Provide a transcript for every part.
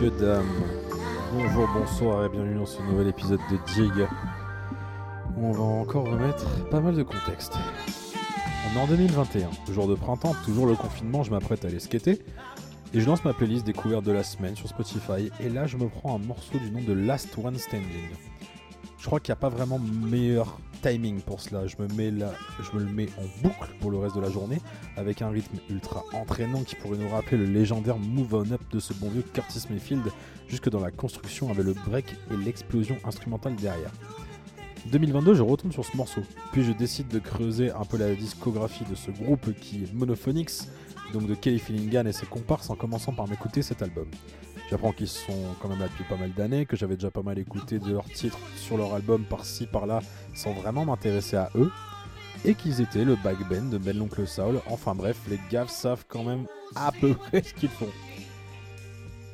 messieurs, dames. Bonjour, bonsoir et bienvenue dans ce nouvel épisode de Dig. On va encore remettre pas mal de contexte. On est en 2021, jour de printemps, toujours le confinement, je m'apprête à aller skater. Et je lance ma playlist découverte de la semaine sur Spotify. Et là, je me prends un morceau du nom de Last One Standing. Je crois qu'il n'y a pas vraiment meilleur timing pour cela. Je me, mets là, je me le mets en boucle pour le reste de la journée, avec un rythme ultra entraînant qui pourrait nous rappeler le légendaire Move On Up de ce bon vieux Curtis Mayfield, jusque dans la construction avec le break et l'explosion instrumentale derrière. 2022, je retourne sur ce morceau, puis je décide de creuser un peu la discographie de ce groupe qui est Monophonics, donc de Kelly Fillingan et ses comparses en commençant par m'écouter cet album. J'apprends qu'ils sont quand même là depuis pas mal d'années, que j'avais déjà pas mal écouté de leurs titres sur leur album par-ci par-là sans vraiment m'intéresser à eux, et qu'ils étaient le backbend de Ben l'Oncle Saul. Enfin bref, les gaves savent quand même à peu près ce qu'ils font.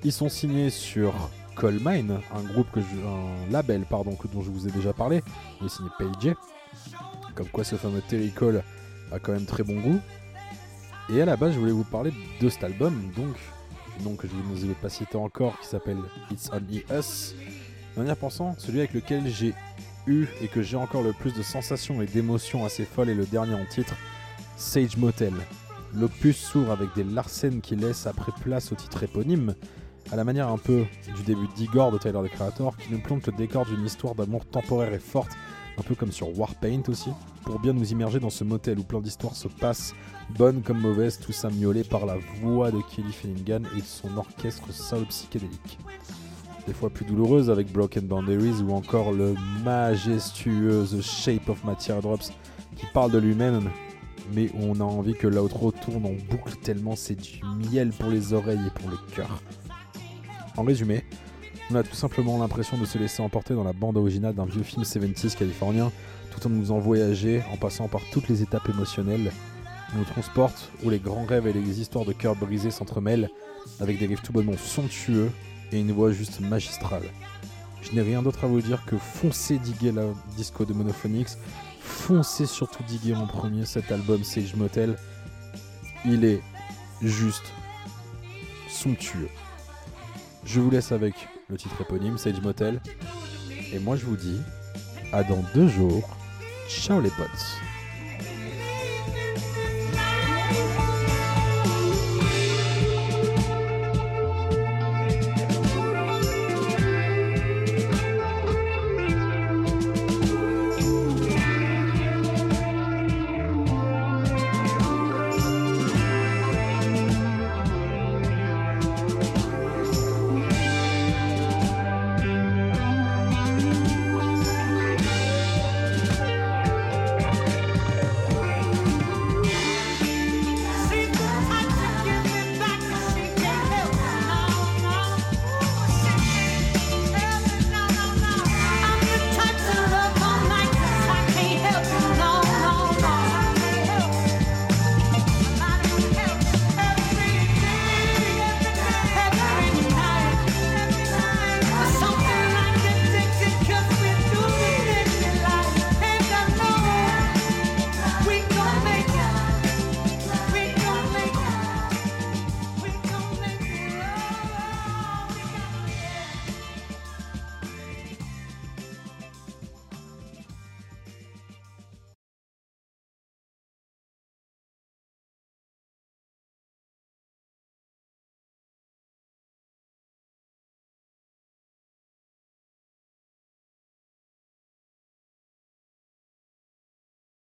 Ils sont signés sur Coal Mine, un groupe que je, un label pardon dont je vous ai déjà parlé. Il est signé Page. Comme quoi ce fameux Terry Cole a quand même très bon goût. Et à la base, je voulais vous parler de cet album, donc nom que je ne vous ai pas cité encore, qui s'appelle It's Only Us. Y pensant, celui avec lequel j'ai eu et que j'ai encore le plus de sensations et d'émotions assez folles est le dernier en titre, Sage Motel. L'opus s'ouvre avec des Larsen qui laissent après place au titre éponyme, à la manière un peu du début d'Igor de Tyler the Creator, qui nous plante le décor d'une histoire d'amour temporaire et forte, un peu comme sur Warpaint aussi, pour bien nous immerger dans ce motel où plein d'histoires se passent bonne comme mauvaise, tout ça miaulé par la voix de Kelly Finnegan et son orchestre soul psychédélique. Des fois plus douloureuse avec Broken Boundaries ou encore le majestueux The Shape of My Teardrops qui parle de lui-même, mais on a envie que l'outro tourne en boucle tellement c'est du miel pour les oreilles et pour le cœur. En résumé, on a tout simplement l'impression de se laisser emporter dans la bande originale d'un vieux film 70s californien, tout en nous en voyager en passant par toutes les étapes émotionnelles nous transporte où les grands rêves et les histoires de cœur brisés s'entremêlent avec des riffs tout bonnement somptueux et une voix juste magistrale. Je n'ai rien d'autre à vous dire que foncez diguer la disco de Monophonics, foncez surtout diguer en premier cet album Sage Motel. Il est juste somptueux. Je vous laisse avec le titre éponyme Sage Motel. Et moi je vous dis à dans deux jours. Ciao les potes